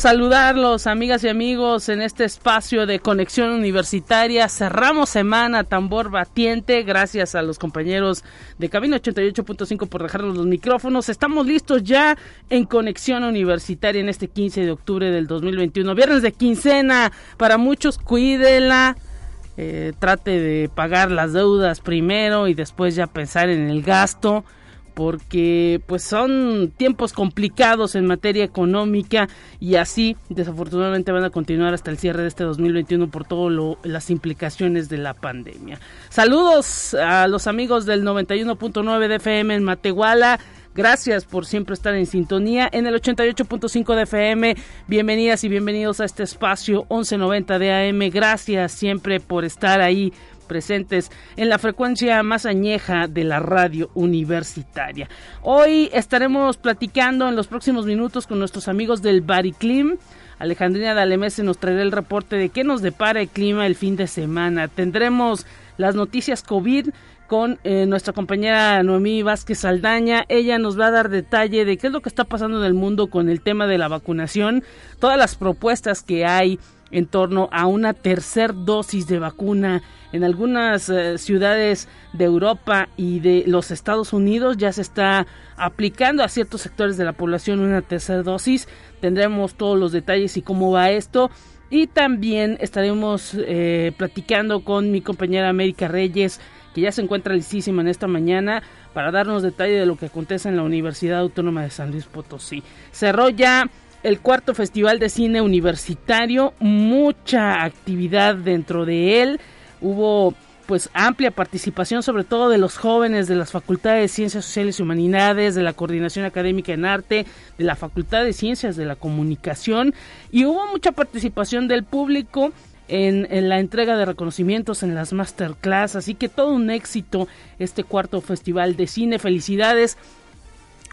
Saludarlos, amigas y amigos, en este espacio de conexión universitaria. Cerramos semana tambor batiente, gracias a los compañeros de Cabina 88.5 por dejarnos los micrófonos. Estamos listos ya en conexión universitaria en este 15 de octubre del 2021. Viernes de quincena, para muchos, cuídela. Eh, trate de pagar las deudas primero y después ya pensar en el gasto porque pues son tiempos complicados en materia económica y así desafortunadamente van a continuar hasta el cierre de este 2021 por todas las implicaciones de la pandemia. Saludos a los amigos del 91.9 de FM en Matehuala. Gracias por siempre estar en sintonía en el 88.5 de FM. Bienvenidas y bienvenidos a este espacio 1190 de AM. Gracias siempre por estar ahí presentes en la frecuencia más añeja de la radio universitaria. Hoy estaremos platicando en los próximos minutos con nuestros amigos del Bariclim. Alejandrina Dalemese nos traerá el reporte de qué nos depara el clima el fin de semana. Tendremos las noticias COVID con eh, nuestra compañera Noemí Vázquez Saldaña. Ella nos va a dar detalle de qué es lo que está pasando en el mundo con el tema de la vacunación, todas las propuestas que hay en torno a una tercer dosis de vacuna en algunas eh, ciudades de Europa y de los Estados Unidos ya se está aplicando a ciertos sectores de la población una tercera dosis. Tendremos todos los detalles y cómo va esto. Y también estaremos eh, platicando con mi compañera América Reyes, que ya se encuentra listísima en esta mañana, para darnos detalle de lo que acontece en la Universidad Autónoma de San Luis Potosí. Cerró ya el cuarto Festival de Cine Universitario, mucha actividad dentro de él hubo pues amplia participación sobre todo de los jóvenes de las facultades de Ciencias Sociales y Humanidades, de la Coordinación Académica en Arte, de la Facultad de Ciencias de la Comunicación y hubo mucha participación del público en, en, la entrega de reconocimientos en las masterclass, así que todo un éxito este cuarto festival de cine. Felicidades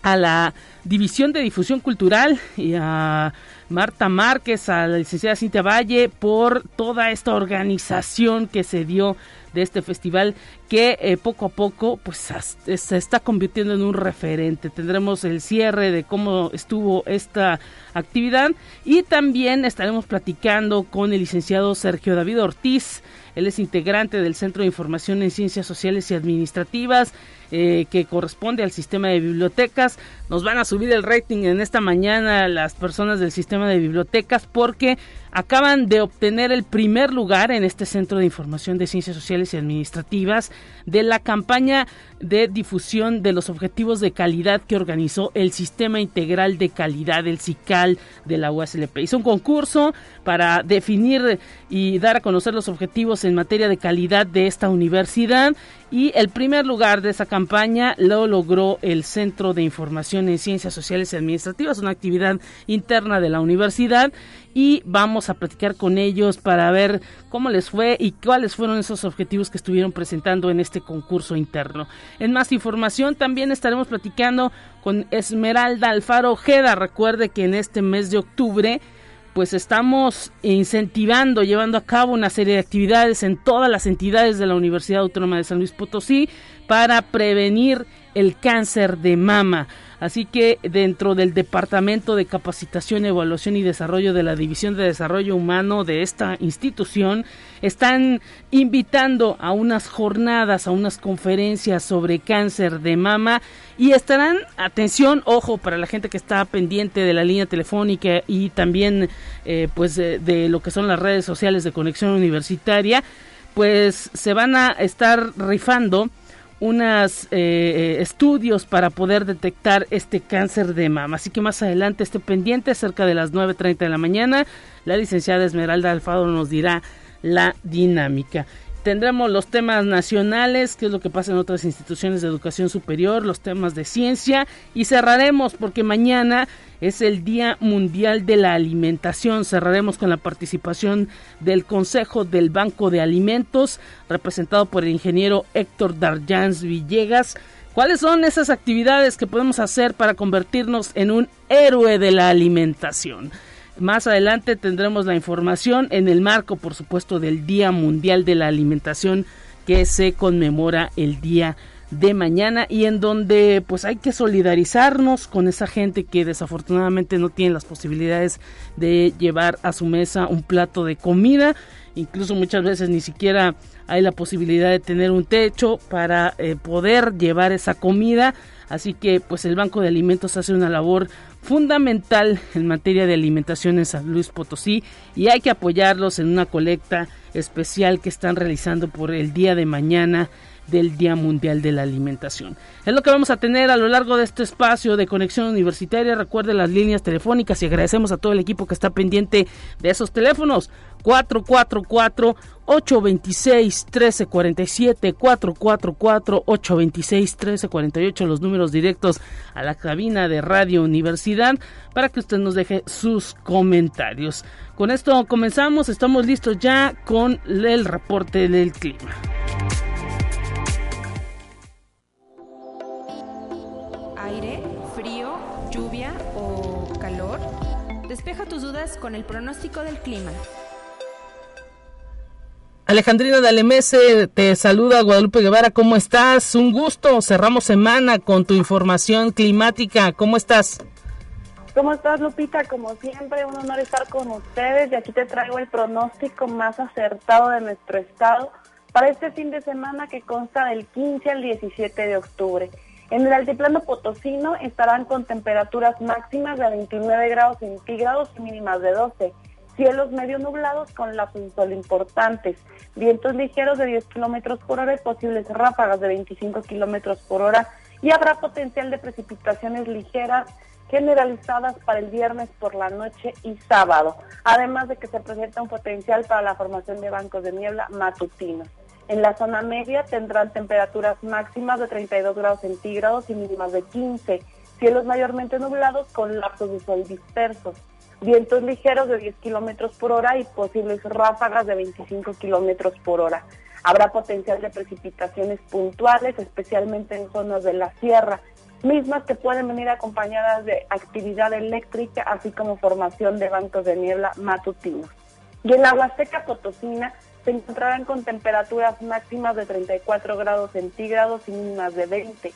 a la División de Difusión Cultural y a Marta Márquez, a la licenciada Cintia Valle por toda esta organización que se dio de este festival que eh, poco a poco pues se está convirtiendo en un referente. Tendremos el cierre de cómo estuvo esta actividad y también estaremos platicando con el licenciado Sergio David Ortiz. Él es integrante del Centro de Información en Ciencias Sociales y Administrativas eh, que corresponde al sistema de bibliotecas. Nos van a subir el rating en esta mañana las personas del sistema de bibliotecas porque acaban de obtener el primer lugar en este Centro de Información de Ciencias Sociales y Administrativas de la campaña de difusión de los objetivos de calidad que organizó el Sistema Integral de Calidad, el CICAL de la USLP. Hizo un concurso para definir y dar a conocer los objetivos en materia de calidad de esta universidad y el primer lugar de esa campaña lo logró el Centro de Información en Ciencias Sociales y Administrativas, una actividad interna de la universidad y vamos a platicar con ellos para ver cómo les fue y cuáles fueron esos objetivos que estuvieron presentando en este concurso interno. En más información también estaremos platicando con Esmeralda Alfaro Ojeda. Recuerde que en este mes de octubre pues estamos incentivando, llevando a cabo una serie de actividades en todas las entidades de la Universidad Autónoma de San Luis Potosí para prevenir el cáncer de mama. Así que dentro del Departamento de Capacitación, Evaluación y Desarrollo de la División de Desarrollo Humano de esta institución, están invitando a unas jornadas, a unas conferencias sobre cáncer de mama y estarán, atención, ojo, para la gente que está pendiente de la línea telefónica y también eh, pues de lo que son las redes sociales de conexión universitaria, pues se van a estar rifando unos eh, eh, estudios para poder detectar este cáncer de mama. Así que más adelante esté pendiente, cerca de las 9.30 de la mañana, la licenciada Esmeralda Alfaro nos dirá la dinámica. Tendremos los temas nacionales, qué es lo que pasa en otras instituciones de educación superior, los temas de ciencia y cerraremos porque mañana es el Día Mundial de la Alimentación. Cerraremos con la participación del Consejo del Banco de Alimentos, representado por el ingeniero Héctor Darjans Villegas. ¿Cuáles son esas actividades que podemos hacer para convertirnos en un héroe de la alimentación? Más adelante tendremos la información en el marco, por supuesto, del Día Mundial de la Alimentación que se conmemora el día de mañana y en donde pues hay que solidarizarnos con esa gente que desafortunadamente no tiene las posibilidades de llevar a su mesa un plato de comida, incluso muchas veces ni siquiera hay la posibilidad de tener un techo para eh, poder llevar esa comida, así que pues el Banco de Alimentos hace una labor fundamental en materia de alimentación en San Luis Potosí y hay que apoyarlos en una colecta especial que están realizando por el día de mañana del Día Mundial de la Alimentación. Es lo que vamos a tener a lo largo de este espacio de conexión universitaria. Recuerde las líneas telefónicas y agradecemos a todo el equipo que está pendiente de esos teléfonos. 444-826-1347, 444-826-1348, los números directos a la cabina de Radio Universidad para que usted nos deje sus comentarios. Con esto comenzamos, estamos listos ya con el reporte del clima. Aire, frío, lluvia o calor. Despeja tus dudas con el pronóstico del clima. Alejandrina Dalemese te saluda Guadalupe Guevara, ¿cómo estás? Un gusto, cerramos semana con tu información climática, ¿cómo estás? ¿Cómo estás Lupita? Como siempre, un honor estar con ustedes y aquí te traigo el pronóstico más acertado de nuestro estado para este fin de semana que consta del 15 al 17 de octubre. En el altiplano potosino estarán con temperaturas máximas de 29 grados centígrados y mínimas de 12 cielos medio nublados con lapsos de sol importantes, vientos ligeros de 10 kilómetros por hora y posibles ráfagas de 25 kilómetros por hora. Y habrá potencial de precipitaciones ligeras generalizadas para el viernes por la noche y sábado, además de que se presenta un potencial para la formación de bancos de niebla matutinos. En la zona media tendrán temperaturas máximas de 32 grados centígrados y mínimas de 15, cielos mayormente nublados con lapsos de sol dispersos vientos ligeros de 10 kilómetros por hora y posibles ráfagas de 25 kilómetros por hora. Habrá potencial de precipitaciones puntuales, especialmente en zonas de la sierra, mismas que pueden venir acompañadas de actividad eléctrica, así como formación de bancos de niebla matutinos. Y en la Huasteca Potosina se encontrarán con temperaturas máximas de 34 grados centígrados y mínimas de 20.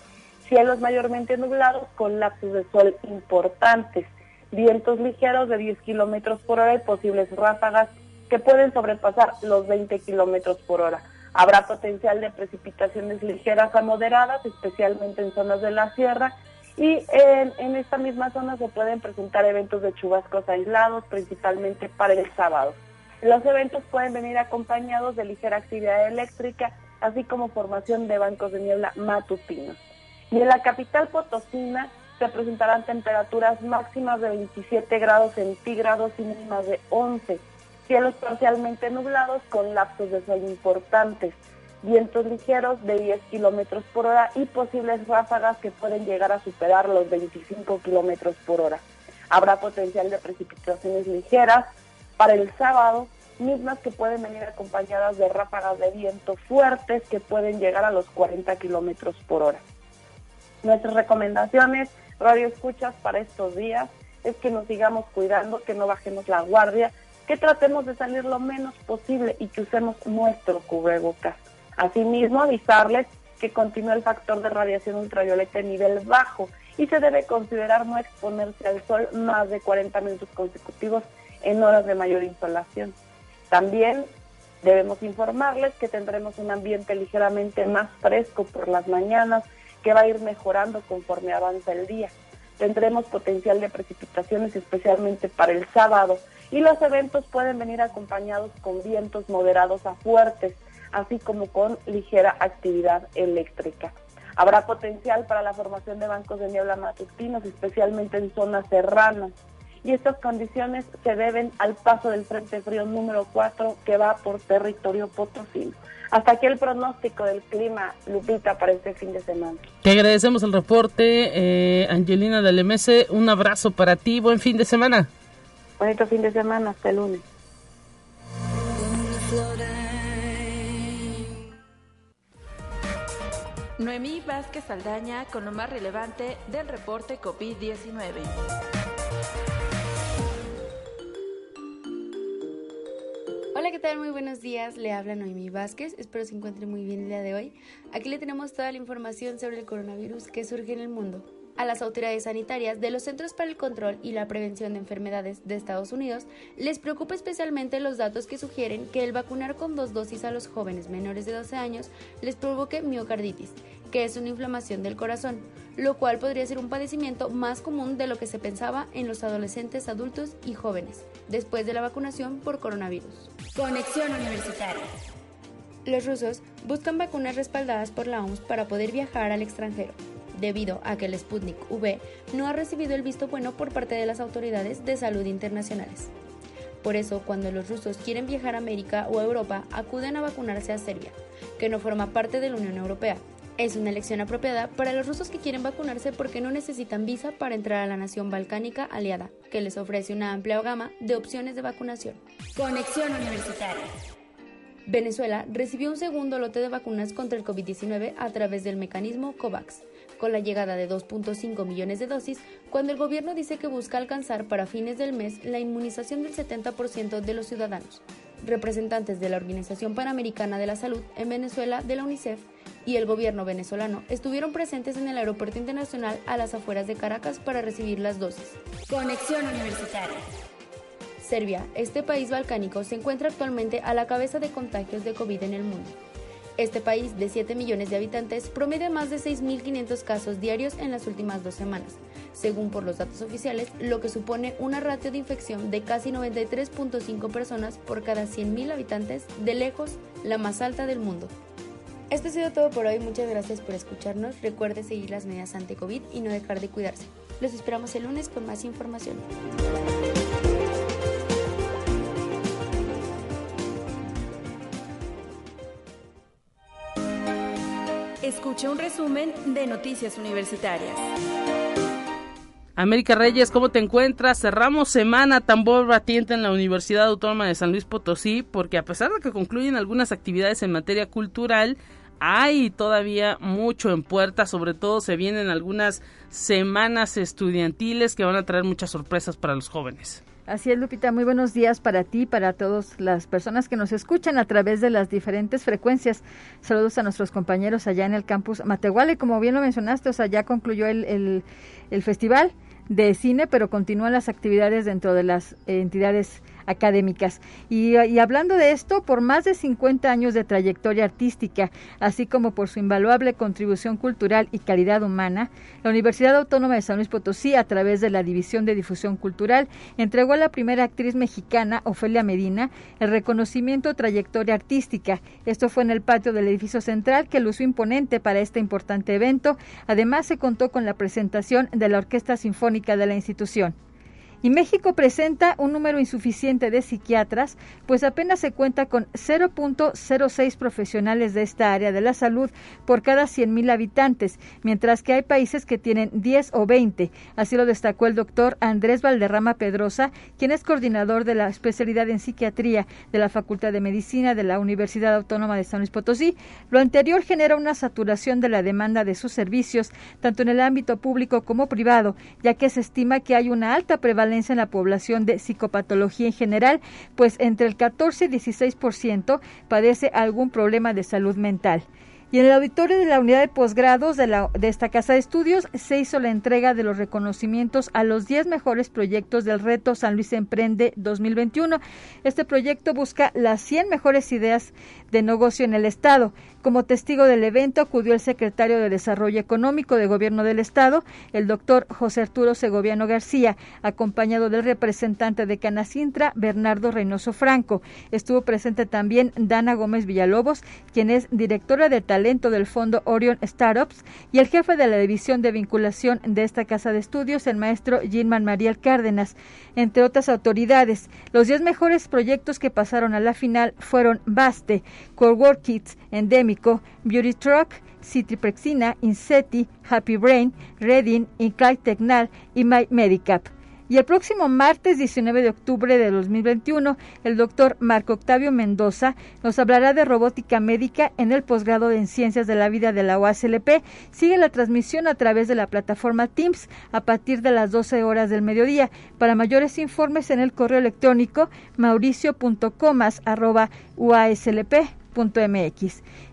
Cielos mayormente nublados con lapsos de sol importantes vientos ligeros de 10 kilómetros por hora y posibles ráfagas que pueden sobrepasar los 20 kilómetros por hora. Habrá potencial de precipitaciones ligeras a moderadas, especialmente en zonas de la sierra, y en, en, esta misma zona se pueden presentar eventos de chubascos aislados, principalmente para el sábado. Los eventos pueden venir acompañados de ligera actividad eléctrica, así como formación de bancos de niebla matutinos. Y en la capital potosina se presentarán temperaturas máximas de 27 grados centígrados y mínimas de 11. Cielos parcialmente nublados con lapsos de sol importantes. Vientos ligeros de 10 kilómetros por hora y posibles ráfagas que pueden llegar a superar los 25 kilómetros por hora. Habrá potencial de precipitaciones ligeras para el sábado, mismas que pueden venir acompañadas de ráfagas de viento fuertes que pueden llegar a los 40 kilómetros por hora. Nuestras recomendaciones radio escuchas para estos días es que nos sigamos cuidando, que no bajemos la guardia, que tratemos de salir lo menos posible y que usemos nuestro cubrebocas. Asimismo, avisarles que continúa el factor de radiación ultravioleta en nivel bajo y se debe considerar no exponerse al sol más de 40 minutos consecutivos en horas de mayor insolación. También debemos informarles que tendremos un ambiente ligeramente más fresco por las mañanas que va a ir mejorando conforme avanza el día. Tendremos potencial de precipitaciones especialmente para el sábado y los eventos pueden venir acompañados con vientos moderados a fuertes, así como con ligera actividad eléctrica. Habrá potencial para la formación de bancos de niebla matutinos, especialmente en zonas serranas. Y estas condiciones se deben al paso del Frente Frío número 4 que va por territorio potosino. Hasta aquí el pronóstico del clima, Lupita, para este fin de semana. Te agradecemos el reporte, eh, Angelina del MS. Un abrazo para ti. Buen fin de semana. Bonito fin de semana. Hasta el lunes. Noemí Vázquez Aldaña con lo más relevante del reporte COVID-19. Tal? Muy buenos días. Le habla Noemí Vázquez. Espero se encuentre muy bien el día de hoy. Aquí le tenemos toda la información sobre el coronavirus que surge en el mundo a las autoridades sanitarias de los Centros para el Control y la Prevención de Enfermedades de Estados Unidos les preocupa especialmente los datos que sugieren que el vacunar con dos dosis a los jóvenes menores de 12 años les provoque miocarditis, que es una inflamación del corazón, lo cual podría ser un padecimiento más común de lo que se pensaba en los adolescentes, adultos y jóvenes, después de la vacunación por coronavirus. Conexión Universitaria. Los rusos buscan vacunas respaldadas por la OMS para poder viajar al extranjero debido a que el Sputnik V no ha recibido el visto bueno por parte de las autoridades de salud internacionales. Por eso, cuando los rusos quieren viajar a América o a Europa, acuden a vacunarse a Serbia, que no forma parte de la Unión Europea. Es una elección apropiada para los rusos que quieren vacunarse porque no necesitan visa para entrar a la nación balcánica aliada, que les ofrece una amplia gama de opciones de vacunación. Conexión Universitaria. Venezuela recibió un segundo lote de vacunas contra el COVID-19 a través del mecanismo COVAX, con la llegada de 2.5 millones de dosis, cuando el gobierno dice que busca alcanzar para fines del mes la inmunización del 70% de los ciudadanos. Representantes de la Organización Panamericana de la Salud en Venezuela, de la UNICEF, y el gobierno venezolano estuvieron presentes en el aeropuerto internacional a las afueras de Caracas para recibir las dosis. Conexión Universitaria. Serbia, este país balcánico, se encuentra actualmente a la cabeza de contagios de COVID en el mundo. Este país, de 7 millones de habitantes, promedia más de 6.500 casos diarios en las últimas dos semanas, según por los datos oficiales, lo que supone una ratio de infección de casi 93.5 personas por cada 100.000 habitantes, de lejos la más alta del mundo. Esto ha sido todo por hoy, muchas gracias por escucharnos, recuerde seguir las medidas ante-COVID y no dejar de cuidarse. Los esperamos el lunes con más información. Escuche un resumen de Noticias Universitarias. América Reyes, ¿cómo te encuentras? Cerramos semana tambor batiente en la Universidad Autónoma de San Luis Potosí porque a pesar de que concluyen algunas actividades en materia cultural, hay todavía mucho en puerta, sobre todo se vienen algunas semanas estudiantiles que van a traer muchas sorpresas para los jóvenes. Así es, Lupita. Muy buenos días para ti, para todas las personas que nos escuchan a través de las diferentes frecuencias. Saludos a nuestros compañeros allá en el campus Matehuala. Y como bien lo mencionaste, o sea, ya concluyó el, el, el festival de cine, pero continúan las actividades dentro de las entidades académicas. Y, hablando de esto, por más de 50 años de trayectoria artística, así como por su invaluable contribución cultural y calidad humana, la Universidad Autónoma de San Luis Potosí, a través de la División de Difusión Cultural, entregó a la primera actriz mexicana, Ofelia Medina, el reconocimiento trayectoria artística. Esto fue en el patio del edificio central, que lució imponente para este importante evento. Además, se contó con la presentación de la Orquesta Sinfónica de la institución. Y México presenta un número insuficiente de psiquiatras, pues apenas se cuenta con 0.06 profesionales de esta área de la salud por cada 100.000 habitantes, mientras que hay países que tienen 10 o 20. Así lo destacó el doctor Andrés Valderrama Pedrosa, quien es coordinador de la especialidad en psiquiatría de la Facultad de Medicina de la Universidad Autónoma de San Luis Potosí. Lo anterior genera una saturación de la demanda de sus servicios, tanto en el ámbito público como privado, ya que se estima que hay una alta prevalencia en la población de psicopatología en general, pues entre el 14 y 16% padece algún problema de salud mental. Y en el auditorio de la unidad de posgrados de, de esta casa de estudios se hizo la entrega de los reconocimientos a los 10 mejores proyectos del reto San Luis Emprende 2021. Este proyecto busca las 100 mejores ideas de negocio en el Estado. Como testigo del evento acudió el secretario de Desarrollo Económico de Gobierno del Estado, el doctor José Arturo Segoviano García, acompañado del representante de Canacintra, Bernardo Reynoso Franco. Estuvo presente también Dana Gómez Villalobos, quien es directora de talento del Fondo Orion Startups, y el jefe de la división de vinculación de esta casa de estudios, el maestro Gilman Mariel Cárdenas, entre otras autoridades. Los diez mejores proyectos que pasaron a la final fueron Baste, Work Kids, Endémico, Beauty Truck, Citriprexina, Inseti, Happy Brain, Reading, Incline y My Medicap. Y el próximo martes 19 de octubre de 2021, el doctor Marco Octavio Mendoza nos hablará de robótica médica en el posgrado en Ciencias de la Vida de la UASLP. Sigue la transmisión a través de la plataforma Teams a partir de las 12 horas del mediodía. Para mayores informes en el correo electrónico mauricio.comas.uaslp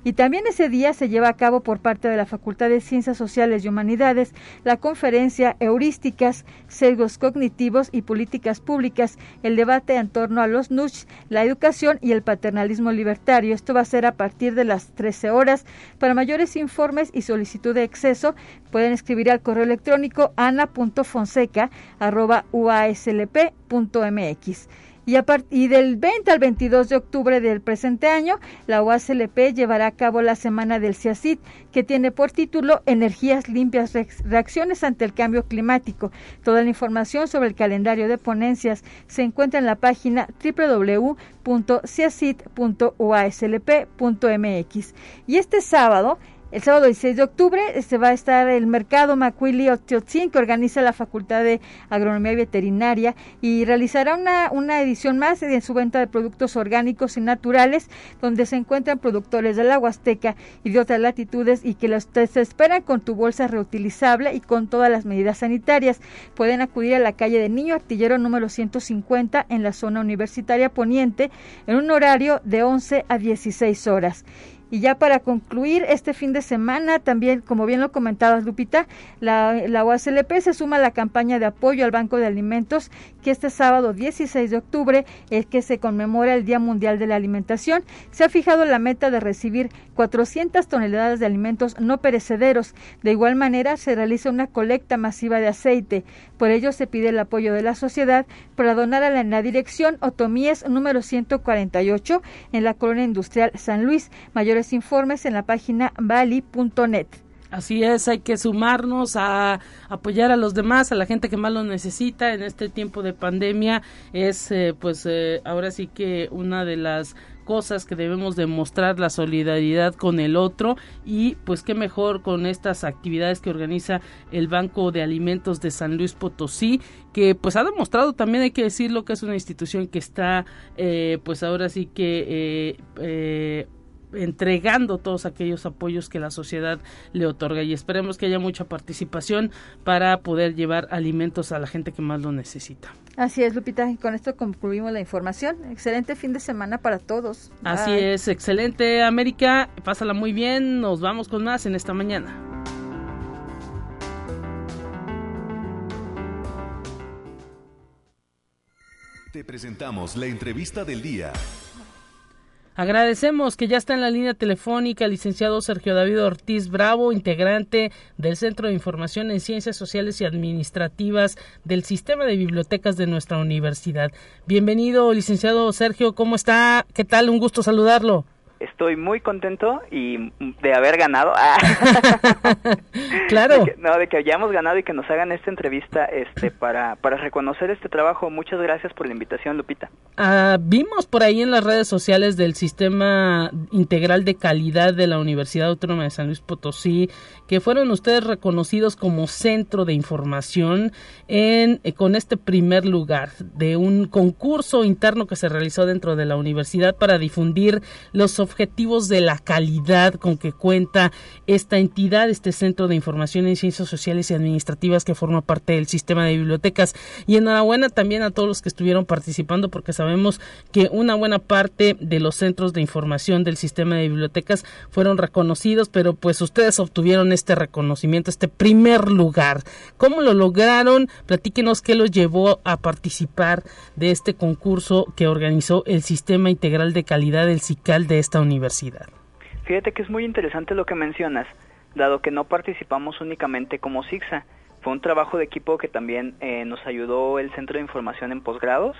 Y también ese día se lleva a cabo por parte de la Facultad de Ciencias Sociales y Humanidades la conferencia Heurísticas, Sesgos Cognitivos y Políticas Públicas, el debate en torno a los NUSH, la educación y el paternalismo libertario. Esto va a ser a partir de las 13 horas. Para mayores informes y solicitud de acceso, pueden escribir al correo electrónico ana.fonseca.uaslp.mx. Y, del 20 al 22 de octubre del presente año, la UASLP llevará a cabo la Semana del CIACID, que tiene por título Energías limpias, reacciones ante el cambio climático. Toda la información sobre el calendario de ponencias se encuentra en la página www.ciacid.uaslp.mx. Y este sábado, el sábado 16 de octubre este va a estar el mercado Macuili Otiotzin que organiza la Facultad de Agronomía y Veterinaria y realizará una, una edición más en su venta de productos orgánicos y naturales donde se encuentran productores de la Huasteca y de otras latitudes y que los se esperan con tu bolsa reutilizable y con todas las medidas sanitarias. Pueden acudir a la calle de Niño Artillero número 150 en la zona universitaria poniente en un horario de 11 a 16 horas. Y ya para concluir este fin de semana, también, como bien lo comentabas, Lupita, la, la se suma a la campaña de apoyo al Banco de Alimentos, que este sábado 16 de octubre es que se conmemora el Día Mundial de la Alimentación. Se ha fijado la meta de recibir 400 toneladas de alimentos no perecederos. De igual manera, se realiza una colecta masiva de aceite. Por ello, se pide el apoyo de la sociedad para donar a la, en la dirección Otomíes número 148 en la colonia industrial San Luis. Mayor informes en la página bali.net. Así es, hay que sumarnos a apoyar a los demás, a la gente que más lo necesita en este tiempo de pandemia. Es, eh, pues, eh, ahora sí que una de las cosas que debemos demostrar la solidaridad con el otro y pues qué mejor con estas actividades que organiza el Banco de Alimentos de San Luis Potosí que pues ha demostrado también hay que decirlo que es una institución que está eh, pues ahora sí que entregando todos aquellos apoyos que la sociedad le otorga y esperemos que haya mucha participación para poder llevar alimentos a la gente que más lo necesita. Así es, Lupita, y con esto concluimos la información. Excelente fin de semana para todos. Así es, excelente, América. Pásala muy bien. Nos vamos con más en esta mañana. Te presentamos la entrevista del día. Agradecemos que ya está en la línea telefónica el licenciado Sergio David Ortiz Bravo, integrante del Centro de Información en Ciencias Sociales y Administrativas del Sistema de Bibliotecas de nuestra universidad. Bienvenido, licenciado Sergio, ¿cómo está? ¿Qué tal? Un gusto saludarlo estoy muy contento y de haber ganado. Ah. claro. no, de que hayamos ganado y que nos hagan esta entrevista este para para reconocer este trabajo. Muchas gracias por la invitación, Lupita. Ah, vimos por ahí en las redes sociales del Sistema Integral de Calidad de la Universidad Autónoma de San Luis Potosí que fueron ustedes reconocidos como centro de información en eh, con este primer lugar de un concurso interno que se realizó dentro de la universidad para difundir los objetivos de la calidad con que cuenta esta entidad, este Centro de Información en Ciencias Sociales y Administrativas que forma parte del sistema de bibliotecas. Y enhorabuena también a todos los que estuvieron participando porque sabemos que una buena parte de los centros de información del sistema de bibliotecas fueron reconocidos, pero pues ustedes obtuvieron este reconocimiento, este primer lugar. ¿Cómo lo lograron? Platíquenos qué los llevó a participar de este concurso que organizó el Sistema Integral de Calidad del CICAL de esta universidad. Fíjate que es muy interesante lo que mencionas, dado que no participamos únicamente como SIGSA. Fue un trabajo de equipo que también eh, nos ayudó el Centro de Información en Posgrados,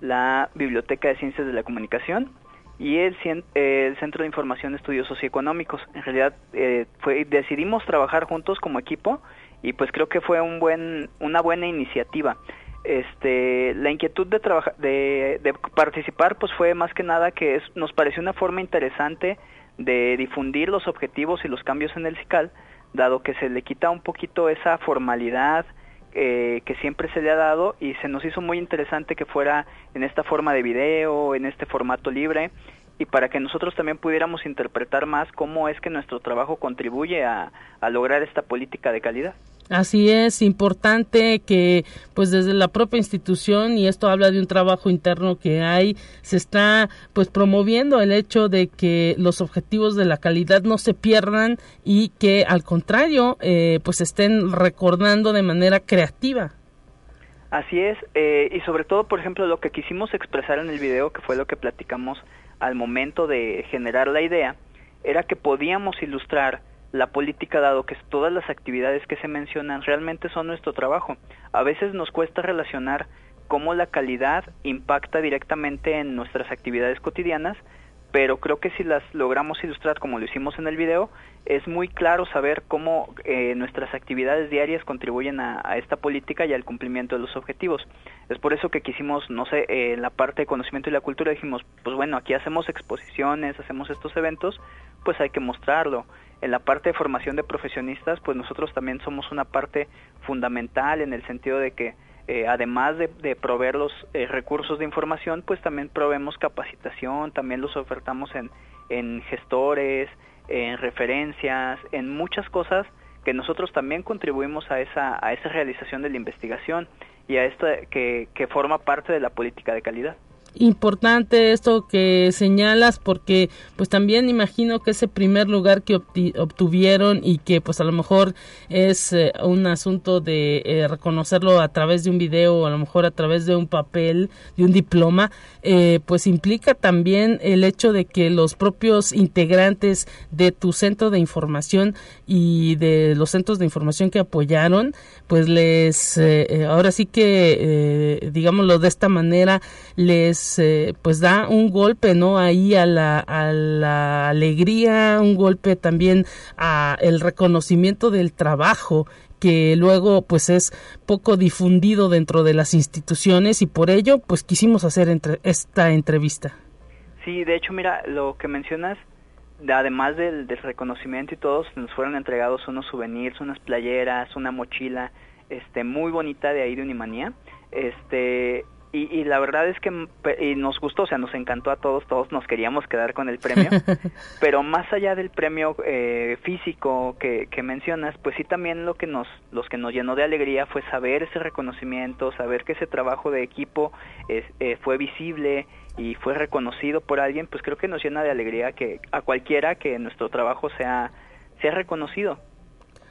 la Biblioteca de Ciencias de la Comunicación y el, el Centro de Información de Estudios Socioeconómicos. En realidad eh, fue, decidimos trabajar juntos como equipo y pues creo que fue un buen, una buena iniciativa. Este, la inquietud de, de, de participar pues fue más que nada que es, nos pareció una forma interesante de difundir los objetivos y los cambios en el CICAL, dado que se le quita un poquito esa formalidad eh, que siempre se le ha dado y se nos hizo muy interesante que fuera en esta forma de video, en este formato libre y para que nosotros también pudiéramos interpretar más cómo es que nuestro trabajo contribuye a lograr esta política de calidad. Así es, importante que pues desde la propia institución y esto habla de un trabajo interno que hay, se está pues promoviendo el hecho de que los objetivos de la calidad no se pierdan y que al contrario eh, pues estén recordando de manera creativa. Así es, eh, y sobre todo, por ejemplo, lo que quisimos expresar en el video, que fue lo que platicamos al momento de generar la idea, era que podíamos ilustrar la política dado que todas las actividades que se mencionan realmente son nuestro trabajo. A veces nos cuesta relacionar cómo la calidad impacta directamente en nuestras actividades cotidianas, pero creo que si las logramos ilustrar como lo hicimos en el video, es muy claro saber cómo eh, nuestras actividades diarias contribuyen a, esta política y al cumplimiento de los objetivos. Es por eso que quisimos, no sé, en la parte de conocimiento y la cultura dijimos, pues bueno, aquí hacemos exposiciones, hacemos estos eventos, pues hay que mostrarlo en la parte de formación de profesionistas, pues nosotros también somos una parte fundamental en el sentido de que eh, además de, proveer los eh, recursos de información, pues también proveemos capacitación, también los ofertamos en, en gestores, en referencias, en muchas cosas que nosotros también contribuimos a esa, a esa realización de la investigación y a esto que, que forma parte de la política de calidad importante esto que señalas porque pues también imagino que ese primer lugar que obtuvieron y que pues a lo mejor es eh, un asunto de eh, reconocerlo a través de un video o a lo mejor a través de un papel de un diploma eh, pues implica también el hecho de que los propios integrantes de tu centro de información y de los centros de información que apoyaron pues les ahora sí que digámoslo de esta manera les pues, pues, da un golpe, ¿no? Ahí a la, a la alegría, un golpe también a el reconocimiento del trabajo que luego pues es poco difundido dentro de las instituciones y por ello pues quisimos hacer entre, esta entrevista. Sí, de hecho mira, lo que mencionas, además del, del reconocimiento y todos, nos fueron entregados unos souvenirs, unas playeras, una mochila, este, muy bonita de ahí de Unimanía, este, y, la verdad es que y nos gustó, o sea, nos encantó a todos, todos nos queríamos quedar con el premio, pero más allá del premio eh, físico que, que, mencionas, pues sí también lo que nos, los que nos llenó de alegría fue saber ese reconocimiento, saber que ese trabajo de equipo eh, fue visible y fue reconocido por alguien, pues creo que nos llena de alegría que a cualquiera que nuestro trabajo sea, sea reconocido.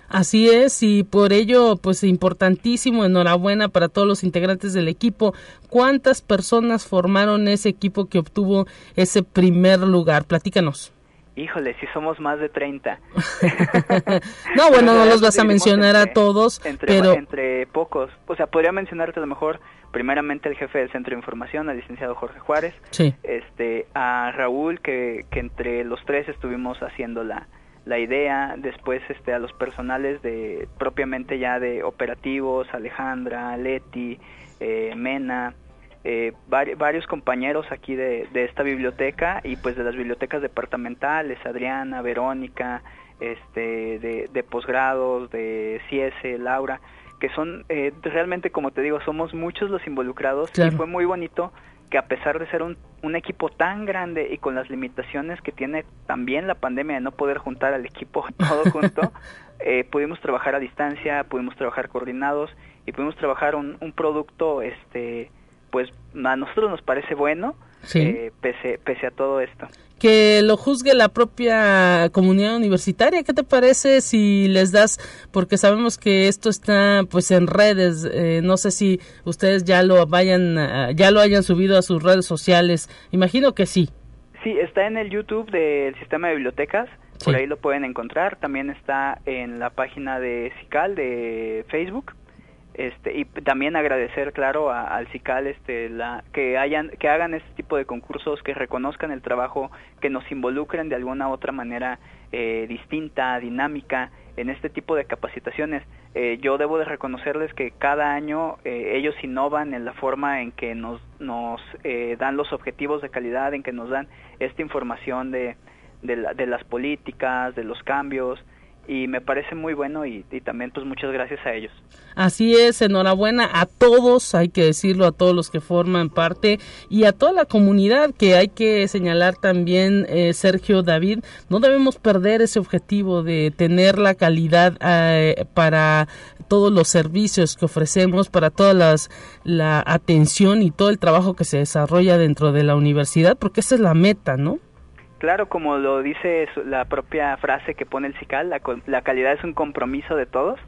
Así es, y por ello, pues importantísimo, enhorabuena para todos los integrantes del equipo. ¿Cuántas personas formaron ese equipo que obtuvo ese primer lugar? Platícanos. Híjole, si somos más de 30. no, bueno, no los vas a mencionar a todos, entre, pero... Entre pocos. O sea, podría mencionarte a lo mejor primeramente el jefe del Centro de Información, al licenciado Jorge Juárez. Sí. Este, a Raúl, que, que entre los tres estuvimos haciendo la, la idea, después este a los personales de propiamente ya de operativos, Alejandra, Leti, eh, Mena, eh, varios compañeros aquí de, de, esta biblioteca y pues de las bibliotecas departamentales, Adriana, Verónica, este, de, de posgrados, de CIESE, Laura, que son eh, realmente como te digo, somos muchos los involucrados y fue muy bonito que a pesar de ser un, un, equipo tan grande y con las limitaciones que tiene también la pandemia de no poder juntar al equipo todo junto, eh, pudimos trabajar a distancia, pudimos trabajar coordinados y pudimos trabajar un, un producto, este, pues a nosotros nos parece bueno, eh, pese, pese a todo esto que lo juzgue la propia comunidad universitaria. ¿Qué te parece si les das, porque sabemos que esto está pues en redes, eh, no sé si ustedes ya lo vayan, ya lo hayan subido a sus redes sociales, imagino que sí. Sí, está en el YouTube del sistema de bibliotecas, por ahí lo pueden encontrar. También está en la página de CICAL de Facebook. Este, y también agradecer, claro, al CICAL este, la, que, hayan, que hagan este tipo de concursos, que reconozcan el trabajo, que nos involucren de alguna otra manera eh, distinta, dinámica en este tipo de capacitaciones. Eh, yo debo de reconocerles que cada año eh, ellos innovan en la forma en que nos, dan los objetivos de calidad, en que nos dan esta información de, las políticas, de los cambios, y me parece muy bueno y, también pues muchas gracias a ellos. Así es, enhorabuena a todos, hay que decirlo, a todos los que forman parte y a toda la comunidad que hay que señalar también, eh, Sergio David, no debemos perder ese objetivo de tener la calidad eh, para todos los servicios que ofrecemos, para toda las, la atención y todo el trabajo que se desarrolla dentro de la universidad, porque esa es la meta, ¿no? Claro, como lo dice la propia frase que pone el CICAL, la, calidad es un compromiso de todos,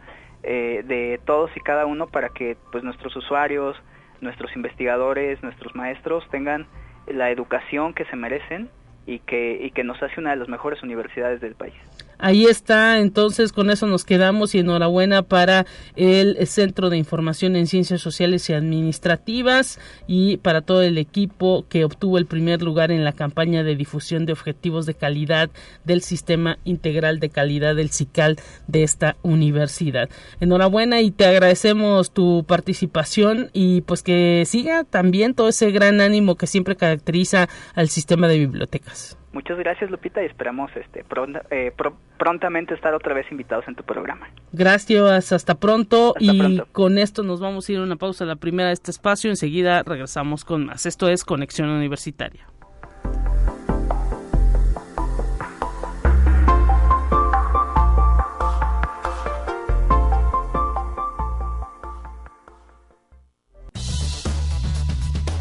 eh, de todos y cada uno para que pues nuestros usuarios, nuestros investigadores, nuestros maestros tengan la educación que se merecen y que, y que nos hace una de las mejores universidades del país. Ahí está, entonces con eso nos quedamos y enhorabuena para el Centro de Información en Ciencias Sociales y Administrativas y para todo el equipo que obtuvo el primer lugar en la campaña de difusión de objetivos de calidad del Sistema Integral de Calidad del CICAL de esta universidad. Enhorabuena y te agradecemos tu participación y pues que siga también todo ese gran ánimo que siempre caracteriza al sistema de bibliotecas. Muchas gracias Lupita y esperamos este eh, prontamente estar otra vez invitados en tu programa. Gracias, hasta pronto y con esto nos vamos a ir a una pausa la primera de este espacio, enseguida regresamos con más. Esto es Conexión Universitaria.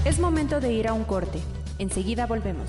Es momento de ir a un corte. Enseguida volvemos.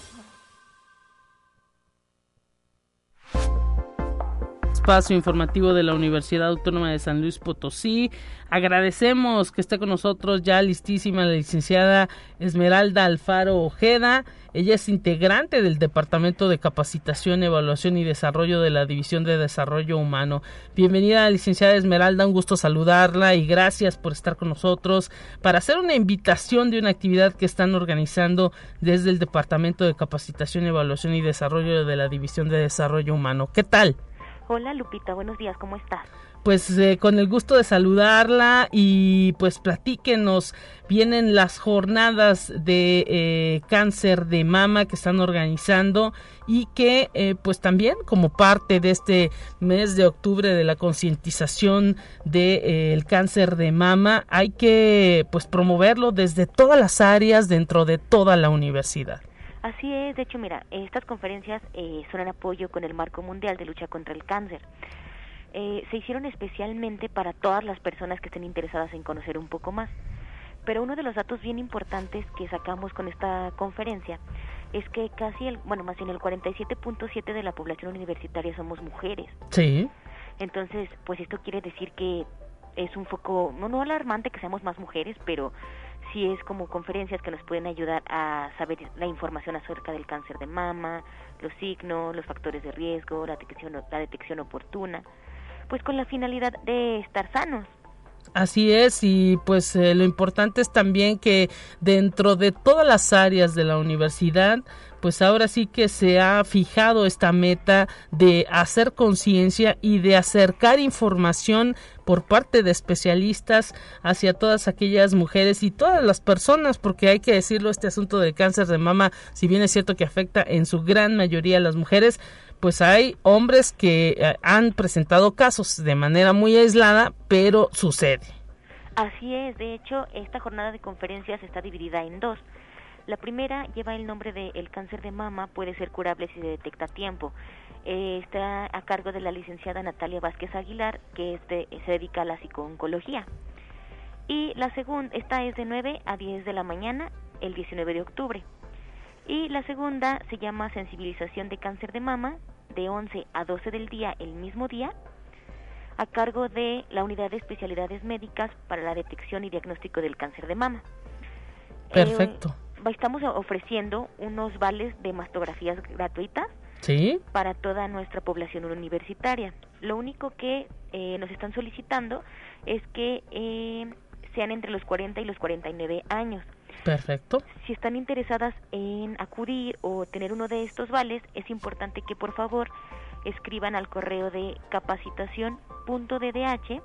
Espacio informativo de la Universidad Autónoma de San Luis Potosí. Agradecemos que esté con nosotros ya listísima la licenciada Esmeralda Alfaro Ojeda. Ella es integrante del Departamento de Capacitación, Evaluación y Desarrollo de la División de Desarrollo Humano. Bienvenida, licenciada Esmeralda, un gusto saludarla y gracias por estar con nosotros para hacer una invitación de una actividad que están organizando desde el Departamento de Capacitación, Evaluación y Desarrollo de la División de Desarrollo Humano. ¿Qué tal? Hola Lupita, buenos días, ¿cómo estás? Pues eh, con el gusto de saludarla y pues platíquenos, vienen las jornadas de eh, cáncer de mama que están organizando y que eh, pues también como parte de este mes de octubre de la concientización del cáncer de mama hay que pues promoverlo desde todas las áreas dentro de toda la universidad. Así es, de hecho, mira, estas conferencias eh, son en apoyo con el Marco Mundial de Lucha contra el Cáncer. Eh, se hicieron especialmente para todas las personas que estén interesadas en conocer un poco más. Pero uno de los datos bien importantes que sacamos con esta conferencia es que casi el, bueno, más bien el 47.7 de la población universitaria somos mujeres. Sí. Entonces, pues esto quiere decir que es un foco, no, no alarmante que seamos más mujeres, pero sí es como conferencias que nos pueden ayudar a saber la información acerca del cáncer de mama, los signos, los factores de riesgo, la detección, la detección oportuna, pues con la finalidad de estar sanos. Así es, y pues eh, lo importante es también que dentro de todas las áreas de la universidad, pues ahora sí que se ha fijado esta meta de hacer conciencia y de acercar información por parte de especialistas hacia todas aquellas mujeres y todas las personas, porque hay que decirlo, este asunto del cáncer de mama, si bien es cierto que afecta en su gran mayoría a las mujeres, pues hay hombres que eh, han presentado casos de manera muy aislada, pero sucede. Así es, de hecho, esta jornada de conferencias está dividida en dos. La primera lleva el nombre de El cáncer de mama puede ser curable si se detecta a tiempo. Eh, está a cargo de la licenciada Natalia Vázquez Aguilar, que se dedica a la psicooncología. Y la segunda, esta es de 9 a 10 de la mañana, el 19 de octubre. Y la segunda se llama sensibilización de cáncer de mama, de 11 a 12 del día el mismo día, a cargo de la Unidad de Especialidades Médicas para la Detección y Diagnóstico del Cáncer de Mama. Perfecto. Eh, estamos ofreciendo unos vales de mastografías gratuitas ¿Sí? para toda nuestra población universitaria. Lo único que eh, nos están solicitando es que eh, sean entre los 40 y los 49 años. Perfecto. Si están interesadas en acudir o tener uno de estos vales, es importante que por favor escriban al correo de capacitación.ddh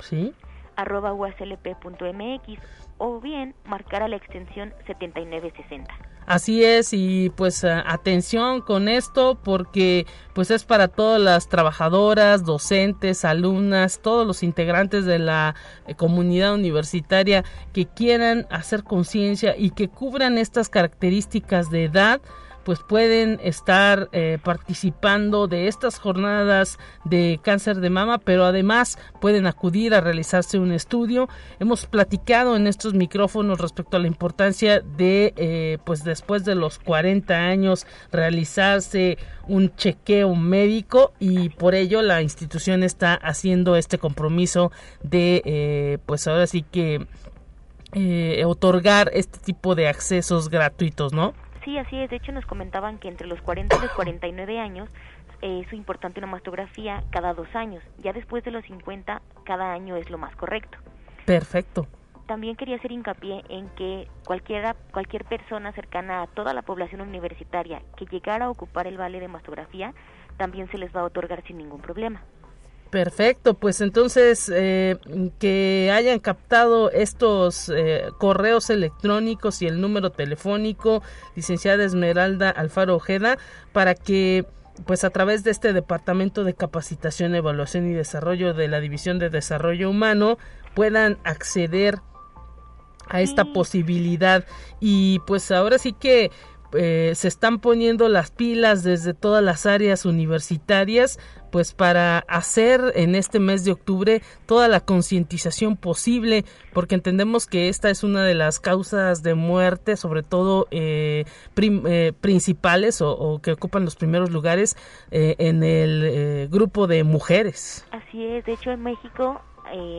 ¿Sí? arroba uslp.mx o bien marcar a la extensión 7960. Así es y pues atención con esto porque pues es para todas las trabajadoras, docentes, alumnas, todos los integrantes de la eh, comunidad universitaria que quieran hacer conciencia y que cubran estas características de edad pues pueden estar eh, participando de estas jornadas de cáncer de mama, pero además pueden acudir a realizarse un estudio. Hemos platicado en estos micrófonos respecto a la importancia de, eh, pues después de los 40 años, realizarse un chequeo médico y por ello la institución está haciendo este compromiso de, eh, pues ahora sí que otorgar este tipo de accesos gratuitos, ¿no? Sí, así es. De hecho, nos comentaban que entre los 40 y los 49 años eh, es importante una mastografía cada dos años. Ya después de los 50, cada año es lo más correcto. Perfecto. También quería hacer hincapié en que cualquiera, cualquier persona cercana a toda la población universitaria que llegara a ocupar el vale de mastografía, también se les va a otorgar sin ningún problema. Perfecto, pues entonces eh, que hayan captado estos eh, correos electrónicos y el número telefónico, licenciada Esmeralda Alfaro Ojeda, para que pues a través de este Departamento de Capacitación, Evaluación y Desarrollo de la División de Desarrollo Humano puedan acceder a esta posibilidad. Y pues ahora sí que eh, se están poniendo las pilas desde todas las áreas universitarias pues para hacer en este mes de octubre toda la concientización posible porque entendemos que esta es una de las causas de muerte sobre todo eh, eh, principales o, que ocupan los primeros lugares en el grupo de mujeres. Así es de hecho en México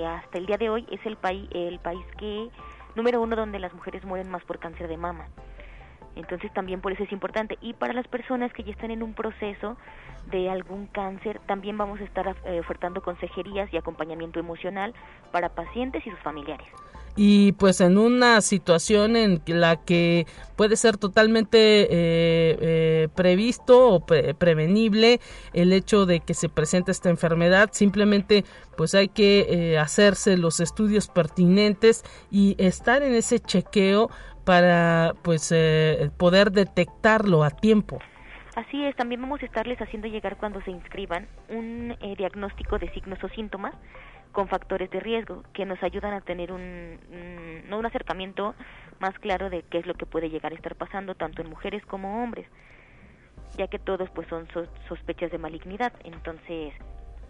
hasta el día de hoy es el país el país que número uno donde las mujeres mueren más por cáncer de mama entonces también por eso es importante. Y para las personas que ya están en un proceso de algún cáncer, también vamos a estar eh, ofertando consejerías y acompañamiento emocional para pacientes y sus familiares. Y pues en una situación en la que puede ser totalmente eh, eh, previsto o prevenible el hecho de que se presente esta enfermedad, simplemente pues hay que hacerse los estudios pertinentes y estar en ese chequeo para pues eh, poder detectarlo a tiempo. Así es, también vamos a estarles haciendo llegar cuando se inscriban un eh, diagnóstico de signos o síntomas con factores de riesgo que nos ayudan a tener un, no un acercamiento más claro de qué es lo que puede llegar a estar pasando tanto en mujeres como hombres, ya que todos pues son sospechas de malignidad. Entonces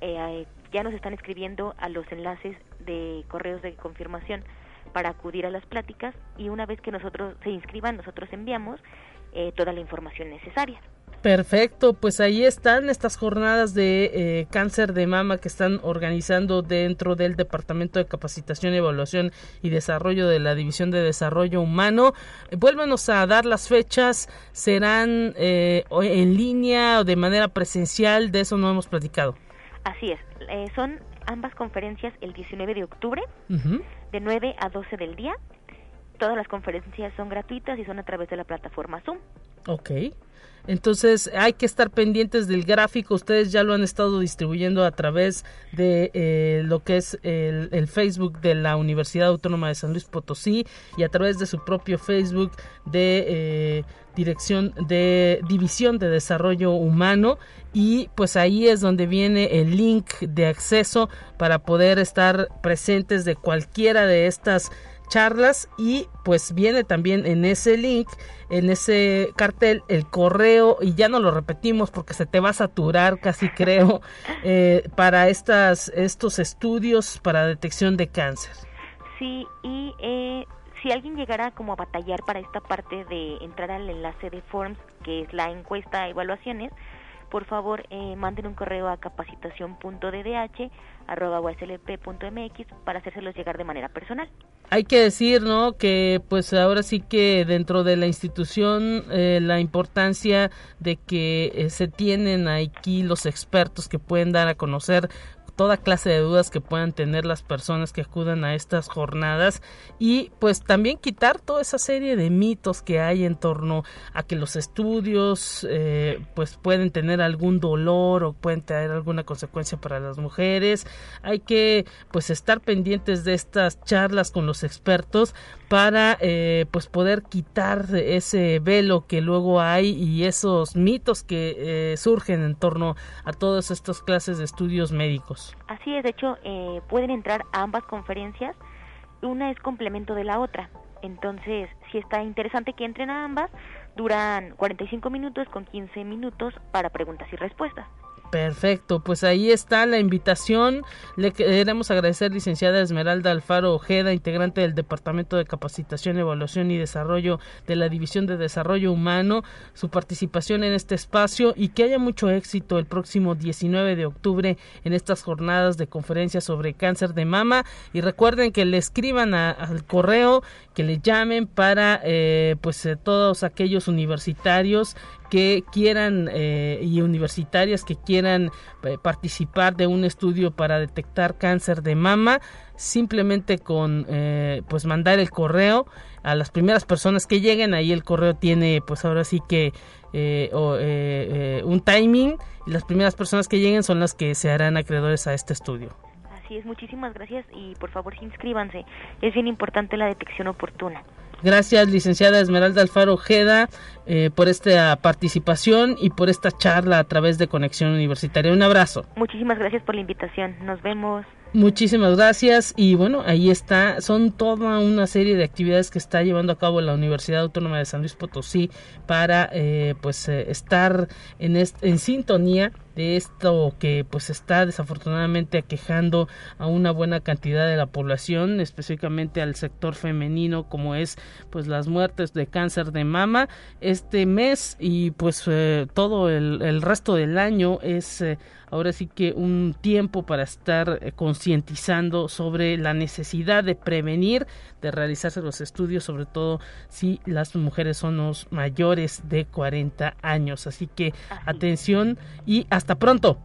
eh, ya nos están escribiendo a los enlaces de correos de confirmación para acudir a las pláticas y una vez que nosotros se inscriban, nosotros enviamos eh, toda la información necesaria. Perfecto, pues ahí están estas jornadas de eh, cáncer de mama que están organizando dentro del Departamento de Capacitación, Evaluación y Desarrollo de la División de Desarrollo Humano. vuélvanos a dar las fechas, serán eh, en línea o de manera presencial, de eso no hemos platicado. Así es, son ambas conferencias el 19 de octubre, de 9 a 12 del día. Todas las conferencias son gratuitas y son a través de la plataforma Zoom. Ok. Entonces hay que estar pendientes del gráfico. Ustedes ya lo han estado distribuyendo a través de eh, lo que es el, Facebook de la Universidad Autónoma de San Luis Potosí y a través de su propio Facebook de eh, Dirección de División de Desarrollo Humano. Y pues ahí es donde viene el link de acceso para poder estar presentes de cualquiera de estas charlas y pues viene también en ese link, en ese cartel, el correo y ya no lo repetimos porque se te va a saturar casi creo eh, para estas, estos estudios para detección de cáncer. Sí, y eh, si alguien llegara como a batallar para esta parte de entrar al enlace de Forms, que es la encuesta evaluaciones, por favor eh, manden un correo a capacitación.ddh.mx para hacérselos llegar de manera personal. Hay que decir, ¿no? Que pues ahora sí que dentro de la institución eh, la importancia de que eh, se tienen aquí los expertos que pueden dar a conocer toda clase de dudas que puedan tener las personas que acudan a estas jornadas y pues también quitar toda esa serie de mitos que hay en torno a que los estudios eh, pues pueden tener algún dolor o pueden tener alguna consecuencia para las mujeres hay que pues estar pendientes de estas charlas con los expertos para eh, pues poder quitar ese velo que luego hay y esos mitos que eh, surgen en torno a todas estas clases de estudios médicos. Así es, de hecho eh, pueden entrar a ambas conferencias, una es complemento de la otra, entonces si está interesante que entren a ambas, duran 45 minutos con 15 minutos para preguntas y respuestas. Perfecto, pues ahí está la invitación. Le queremos agradecer, licenciada Esmeralda Alfaro Ojeda, integrante del Departamento de Capacitación, Evaluación y Desarrollo de la División de Desarrollo Humano, su participación en este espacio y que haya mucho éxito el próximo 19 de octubre en estas jornadas de conferencias sobre cáncer de mama. Y recuerden que le escriban al correo, que le llamen para eh, pues eh, todos aquellos universitarios que quieran eh, y universitarias que quieran eh, participar de un estudio para detectar cáncer de mama simplemente con eh, pues mandar el correo a las primeras personas que lleguen. Ahí el correo tiene pues ahora sí que un timing y las primeras personas que lleguen son las que se harán acreedores a este estudio. Así es muchísimas gracias y por favor inscríbanse. Es bien importante la detección oportuna Gracias, licenciada Esmeralda Alfaro Ojeda, eh, por esta participación y por esta charla a través de Conexión Universitaria. Un abrazo. Muchísimas gracias por la invitación. Nos vemos. Muchísimas gracias y bueno, ahí está, son toda una serie de actividades que está llevando a cabo la Universidad Autónoma de San Luis Potosí para eh, pues eh, estar en, en sintonía de esto que pues está desafortunadamente aquejando a una buena cantidad de la población, específicamente al sector femenino como es pues las muertes de cáncer de mama este mes y pues eh, todo el, resto del año es ahora sí que un tiempo para estar eh, concientizando sobre la necesidad de prevenir, de realizarse los estudios, sobre todo si las mujeres son los mayores de 40 años. Así que atención y hasta pronto.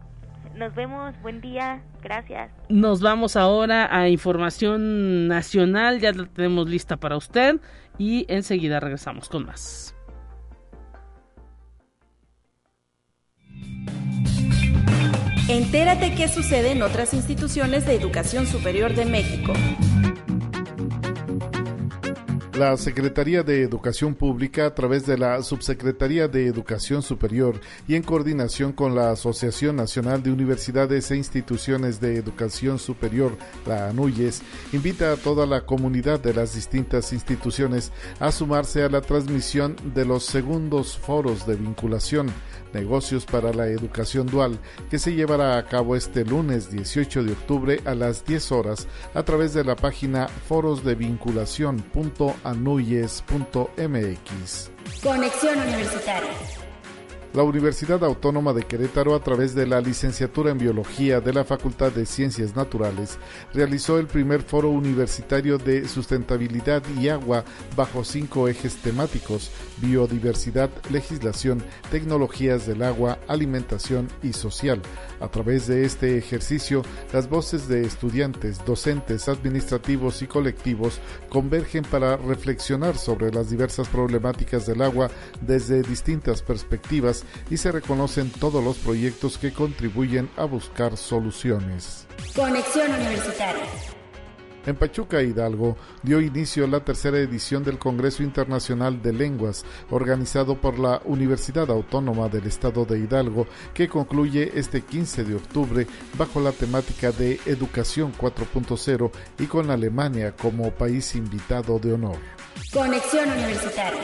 Nos vemos, buen día, gracias. Nos vamos ahora a información nacional, ya la tenemos lista para usted y enseguida regresamos con más. Entérate qué sucede en otras instituciones de educación superior de México. La Secretaría de Educación Pública, a través de la Subsecretaría de Educación Superior y en coordinación con la Asociación Nacional de Universidades e Instituciones de Educación Superior, la ANUYES, invita a toda la comunidad de las distintas instituciones a sumarse a la transmisión de los segundos foros de vinculación Negocios para la Educación Dual, que se llevará a cabo este lunes 18 de octubre a las 10 horas a través de la página forosdevinculación.anuyes.mx. Conexión Universitaria. La Universidad Autónoma de Querétaro, a través de la licenciatura en Biología de la Facultad de Ciencias Naturales, realizó el primer foro universitario de sustentabilidad y agua bajo cinco ejes temáticos, biodiversidad, legislación, tecnologías del agua, alimentación y social. A través de este ejercicio, las voces de estudiantes, docentes, administrativos y colectivos convergen para reflexionar sobre las diversas problemáticas del agua desde distintas perspectivas y se reconocen todos los proyectos que contribuyen a buscar soluciones. Conexión Universitaria. En Pachuca, Hidalgo, dio inicio la tercera edición del Congreso Internacional de Lenguas, organizado por la Universidad Autónoma del Estado de Hidalgo, que concluye este 15 de octubre bajo la temática de Educación 4.0 y con Alemania como país invitado de honor. Conexión Universitaria.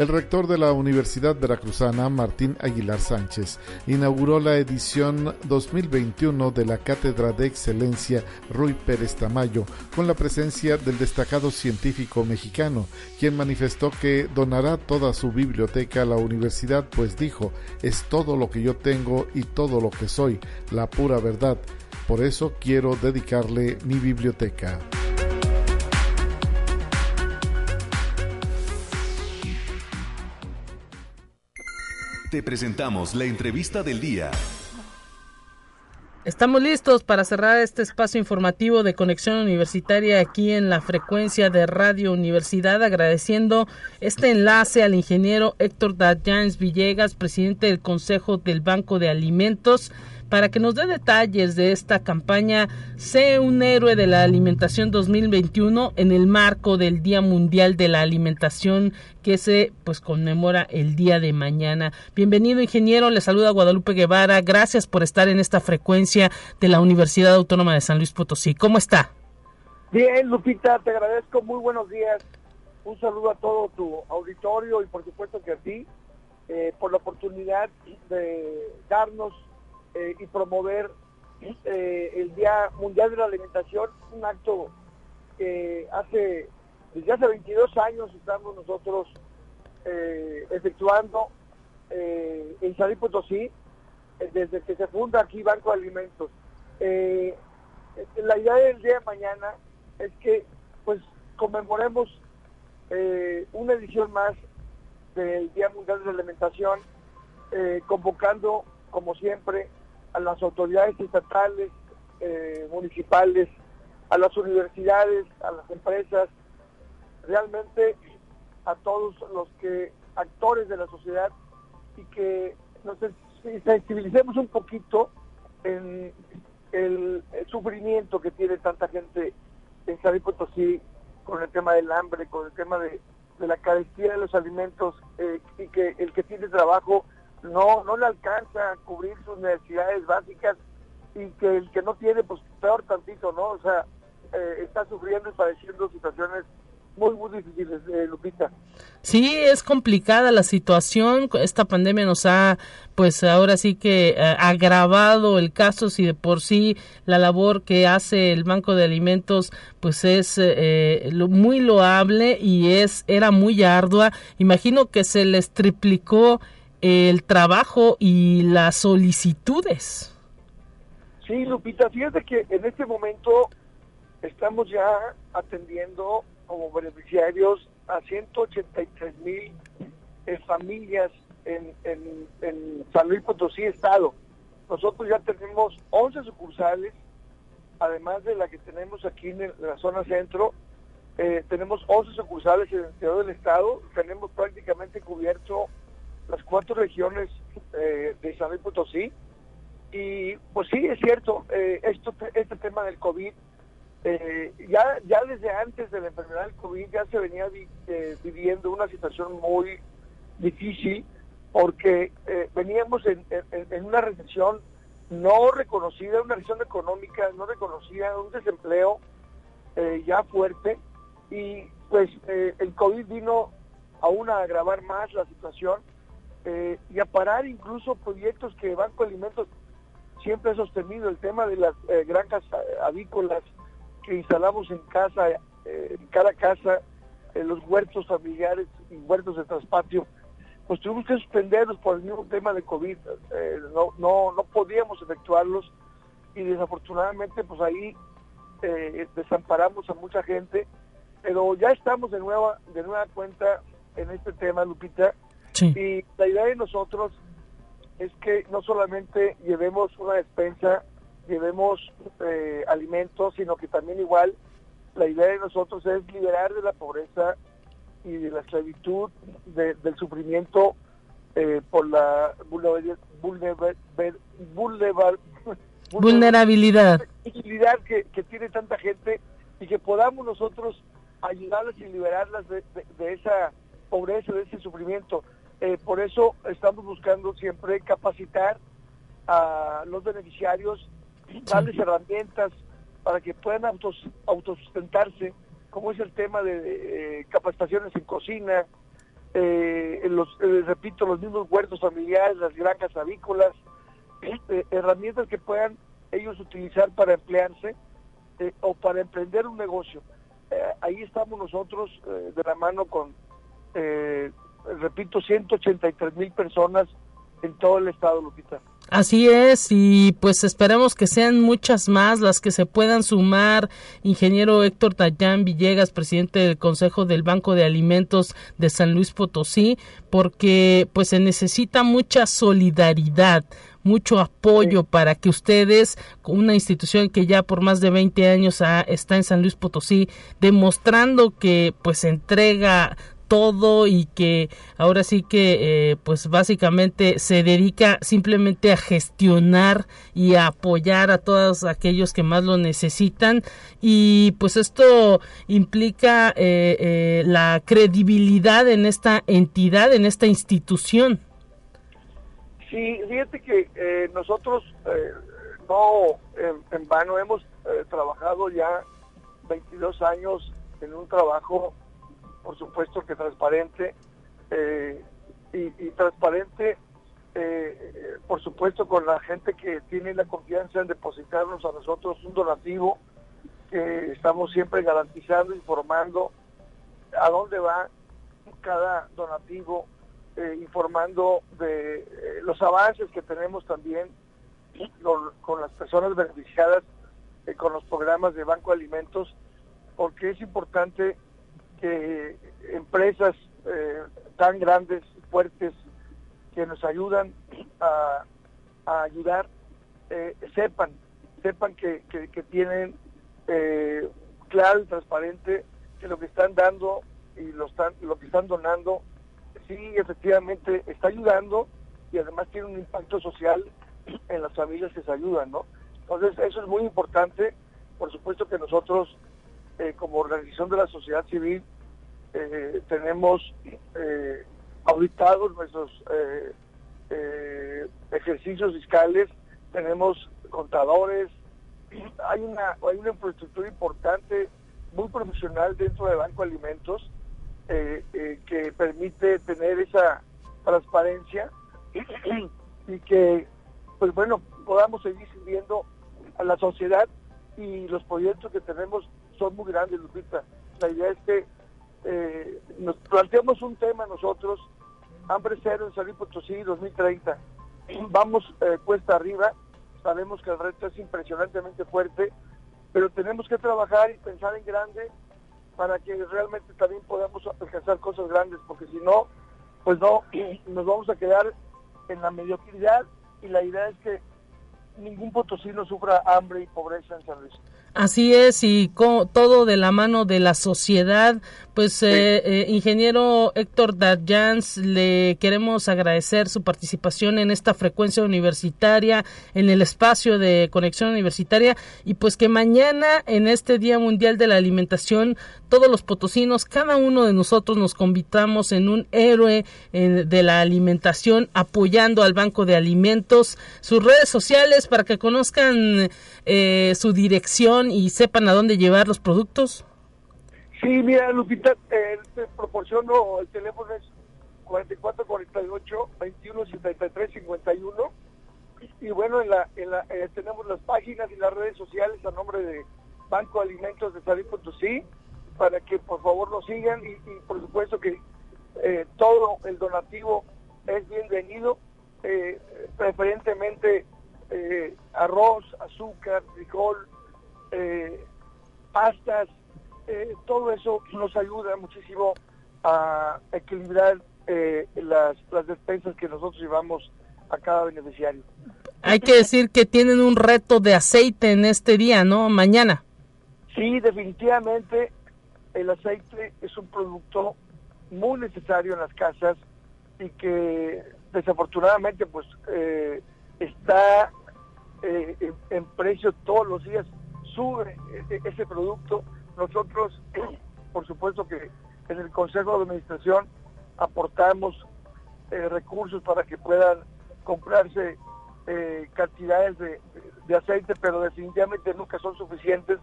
El rector de la Universidad Veracruzana, Martín Aguilar Sánchez, inauguró la edición 2021 de la Cátedra de Excelencia Ruy Pérez Tamayo, con la presencia del destacado científico mexicano, quien manifestó que donará toda su biblioteca a la universidad, pues dijo, es todo lo que yo tengo y todo lo que soy, la pura verdad. Por eso quiero dedicarle mi biblioteca. Te presentamos la entrevista del día. Estamos listos para cerrar este espacio informativo de conexión universitaria aquí en la frecuencia de Radio Universidad, agradeciendo este enlace al ingeniero Héctor Dayans Villegas, presidente del Consejo del Banco de Alimentos para que nos dé detalles de esta campaña Sé un héroe de la alimentación 2021 en el marco del Día Mundial de la Alimentación que se pues conmemora el día de mañana. Bienvenido ingeniero, le saluda Guadalupe Guevara. Gracias por estar en esta frecuencia de la Universidad Autónoma de San Luis Potosí. ¿Cómo está? Bien, Lupita, te agradezco. Muy buenos días. Un saludo a todo tu auditorio y por supuesto que a ti eh, por la oportunidad de darnos eh, y promover eh, el Día Mundial de la Alimentación, un acto que hace, desde hace 22 años estamos nosotros eh, efectuando en San Potosí, desde que se funda aquí Banco de Alimentos. la idea del día de mañana es que pues conmemoremos una edición más del Día Mundial de la Alimentación, convocando, como siempre, a las autoridades estatales, eh, municipales, a las universidades, a las empresas, realmente a todos los que actores de la sociedad y que nos sensibilicemos un poquito en el, sufrimiento que tiene tanta gente en San Potosí con el tema del hambre, con el tema de, la carestía de los alimentos eh, y que el que tiene trabajo no, no le alcanza a cubrir sus necesidades básicas y que el que no tiene, pues peor tantito, ¿no? O sea, eh, está sufriendo y padeciendo situaciones muy, muy difíciles, eh, Lupita. Sí, es complicada la situación. Esta pandemia nos ha, pues ahora sí que eh, agravado el caso. Si de por sí la labor que hace el Banco de Alimentos, pues es muy loable y es era muy ardua. Imagino que se les triplicó el trabajo y las solicitudes. Sí, Lupita, fíjate que en este momento estamos ya atendiendo como beneficiarios a 183 mil eh, familias en, en, San Luis Potosí Estado. Nosotros ya tenemos 11 sucursales, además de la que tenemos aquí en, la zona centro, eh, tenemos 11 sucursales en el interior del Estado, tenemos prácticamente cubierto las cuatro regiones eh, de Isabel Potosí. Y pues sí, es cierto, eh, este tema del COVID, eh, ya, ya desde antes de la enfermedad del COVID ya se venía viviendo una situación muy difícil porque veníamos en, una recesión no reconocida, una recesión económica no reconocida, un desempleo ya fuerte y pues el COVID vino aún a agravar más la situación eh, y a parar incluso proyectos que Banco de Alimentos siempre ha sostenido, el tema de las eh, granjas avícolas que instalamos en casa, eh, en cada casa, los huertos familiares y huertos de traspatio, pues tuvimos que suspenderlos por el mismo tema de COVID, no, no, no podíamos efectuarlos y desafortunadamente pues ahí desamparamos a mucha gente, pero ya estamos de nueva, de nueva cuenta en este tema, Lupita, y la idea de nosotros es que no solamente llevemos una despensa, llevemos eh, alimentos, sino que también igual la idea de nosotros es liberar de la pobreza y de la esclavitud, del sufrimiento eh, por la vulnerabilidad, que, que, tiene tanta gente y que podamos nosotros ayudarlas y liberarlas de esa pobreza, de ese sufrimiento. Eh, por eso estamos buscando siempre capacitar a los beneficiarios, darles herramientas para que puedan autos, autosustentarse, como es el tema de, capacitaciones en cocina, eh, los, eh, repito, los mismos huertos familiares, las granjas avícolas, eh, herramientas que puedan ellos utilizar para emplearse o para emprender un negocio. ahí estamos nosotros de la mano con, repito, 183 mil personas en todo el estado, Lupita. Así es, y pues esperemos que sean muchas más las que se puedan sumar. Ingeniero Héctor Tayán Villegas, presidente del Consejo del Banco de Alimentos de San Luis Potosí, porque pues se necesita mucha solidaridad, mucho apoyo para que ustedes, una institución que ya por más de 20 años está en San Luis Potosí, demostrando que pues entrega todo y que ahora sí que eh, pues básicamente se dedica simplemente a gestionar y apoyar a todos aquellos que más lo necesitan y pues esto implica eh, eh, la credibilidad en esta entidad, en esta institución. Sí, fíjate que nosotros no en, en, vano hemos trabajado ya 22 años en un trabajo por supuesto que transparente eh, y, transparente, eh, por supuesto, con la gente que tiene la confianza en depositarnos a nosotros un donativo que estamos siempre garantizando, informando a dónde va cada donativo, eh, informando de los avances que tenemos también con, las personas beneficiadas con los programas de Banco de Alimentos, porque es importante que empresas eh, tan grandes, fuertes, que nos ayudan a, ayudar, eh, sepan, sepan que, tienen eh, claro y transparente que lo que están dando y lo, están, lo que están donando, sí, efectivamente está ayudando y además tiene un impacto social en las familias que se ayudan, ¿no? Entonces, eso es muy importante. Por supuesto que nosotros eh, como organización de la sociedad civil, eh, tenemos eh, auditados nuestros ejercicios fiscales, tenemos contadores, hay una, hay una infraestructura importante, muy profesional dentro del Banco de Alimentos, que permite tener esa transparencia y que, pues bueno, podamos seguir sirviendo a la sociedad y los proyectos que tenemos son muy grandes, Lupita. La idea es que eh, nos planteamos un tema nosotros, hambre cero en San Luis Potosí 2030. Vamos eh, cuesta arriba, sabemos que el reto es impresionantemente fuerte, pero tenemos que trabajar y pensar en grande para que realmente también podamos alcanzar cosas grandes, porque si no, pues no, nos vamos a quedar en la mediocridad y la idea es que ningún potosino sufra hambre y pobreza en San Luis. Así es, y con, todo de la mano de la sociedad. Pues, eh, eh, ingeniero Héctor Darjans, le queremos agradecer su participación en esta frecuencia universitaria, en el espacio de conexión universitaria, y pues que mañana, en este Día Mundial de la Alimentación, todos los potosinos, cada uno de nosotros nos convitamos en un héroe de la alimentación, apoyando al Banco de Alimentos, sus redes sociales para que conozcan eh, su dirección y sepan a dónde llevar los productos? Sí, mira, Lupita, eh, te proporciono, el teléfono es 4448 2173 51 y bueno, en la, en la, eh, tenemos las páginas y las redes sociales a nombre de Banco Alimentos de San Potosí para que por favor nos sigan. Y, por supuesto que eh, todo el donativo es bienvenido, preferentemente eh, arroz, azúcar, frijol, eh, pastas, eh, todo eso nos ayuda muchísimo a equilibrar las, las despensas que nosotros llevamos a cada beneficiario. Hay que decir que tienen un reto de aceite en este día, ¿no? Mañana. Sí, definitivamente el aceite es un producto muy necesario en las casas y que desafortunadamente pues está eh, en, precio todos los días, ese, producto. Nosotros, por supuesto que en el Consejo de Administración aportamos eh, recursos para que puedan comprarse eh, cantidades de, aceite, pero definitivamente nunca son suficientes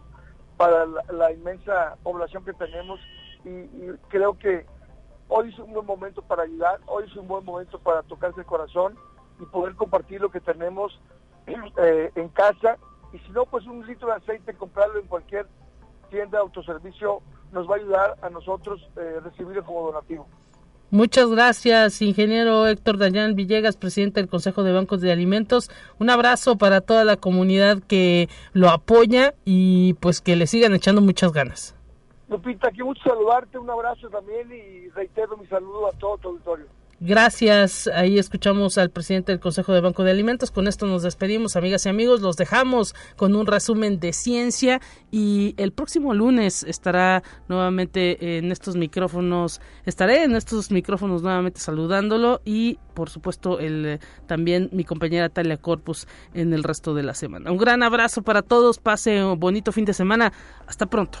para la, inmensa población que tenemos y, creo que hoy es un buen momento para ayudar, hoy es un buen momento para tocarse el corazón y poder compartir lo que tenemos eh, en casa. Y si no, pues un litro de aceite, comprarlo en cualquier tienda de autoservicio, nos va a ayudar a nosotros eh, recibirlo como donativo. Muchas gracias, ingeniero Héctor Dayan Villegas, presidente del Consejo de Bancos de Alimentos. Un abrazo para toda la comunidad que lo apoya y pues que le sigan echando muchas ganas. Lupita, qué mucho saludarte, un abrazo también y reitero mi saludo a todo tu auditorio. Gracias. Ahí escuchamos al presidente del Consejo de Banco de Alimentos. Con esto nos despedimos, amigas y amigos. Los dejamos con un resumen de ciencia y el próximo lunes estará nuevamente en estos micrófonos. Estaré en estos micrófonos nuevamente saludándolo y, por supuesto, el también mi compañera Talia Corpus en el resto de la semana. Un gran abrazo para todos. Pase un bonito fin de semana. Hasta pronto.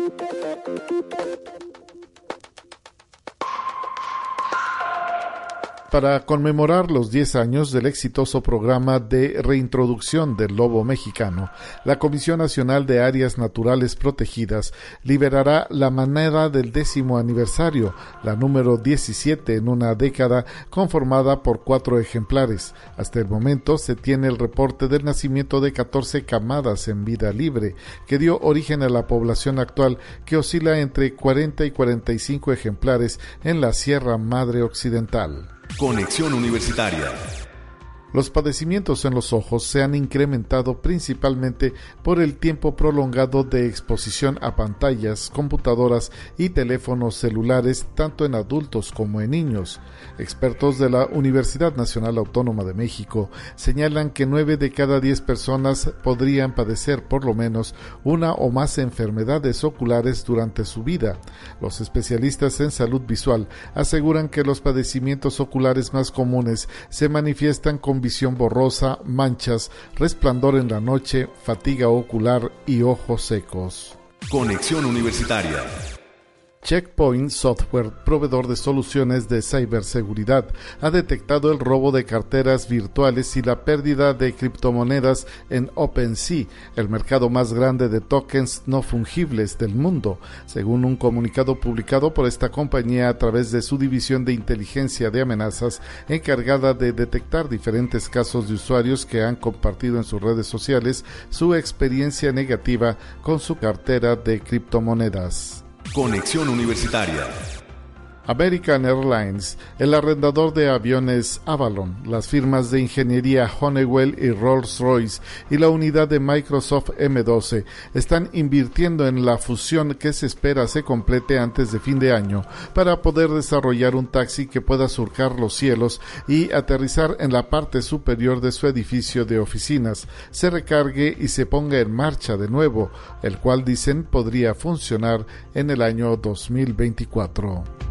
Para conmemorar los 10 años del exitoso programa de reintroducción del lobo mexicano, la Comisión Nacional de Áreas Naturales Protegidas liberará la moneda del décimo aniversario, la número 17 en una década, conformada por cuatro ejemplares. Hasta el momento se tiene el reporte del nacimiento de 14 camadas en vida libre, que dio origen a la población actual, que oscila entre 40 y 45 ejemplares en la Sierra Madre Occidental. Conexión Universitaria los padecimientos en los ojos se han incrementado principalmente por el tiempo prolongado de exposición a pantallas, computadoras y teléfonos celulares tanto en adultos como en niños. Expertos de la Universidad Nacional Autónoma de México señalan que nueve de cada diez personas podrían padecer por lo menos una o más enfermedades oculares durante su vida. Los especialistas en salud visual aseguran que los padecimientos oculares más comunes se manifiestan con visión borrosa, manchas, resplandor en la noche, fatiga ocular y ojos secos. Conexión Universitaria Checkpoint Software, proveedor de soluciones de ciberseguridad, ha detectado el robo de carteras virtuales y la pérdida de criptomonedas en OpenSea, el mercado más grande de tokens no fungibles del mundo, según un comunicado publicado por esta compañía a través de su división de inteligencia de amenazas encargada de detectar diferentes casos de usuarios que han compartido en sus redes sociales su experiencia negativa con su cartera de criptomonedas. Conexión Universitaria American Airlines, el arrendador de aviones Avalon, las firmas de ingeniería Honeywell y Rolls-Royce y la unidad de Microsoft M12 están invirtiendo en la fusión que se espera se complete antes de fin de año para poder desarrollar un taxi que pueda surcar los cielos y aterrizar en la parte superior de su edificio de oficinas, se recargue y se ponga en marcha de nuevo, el cual dicen podría funcionar en el año 2024.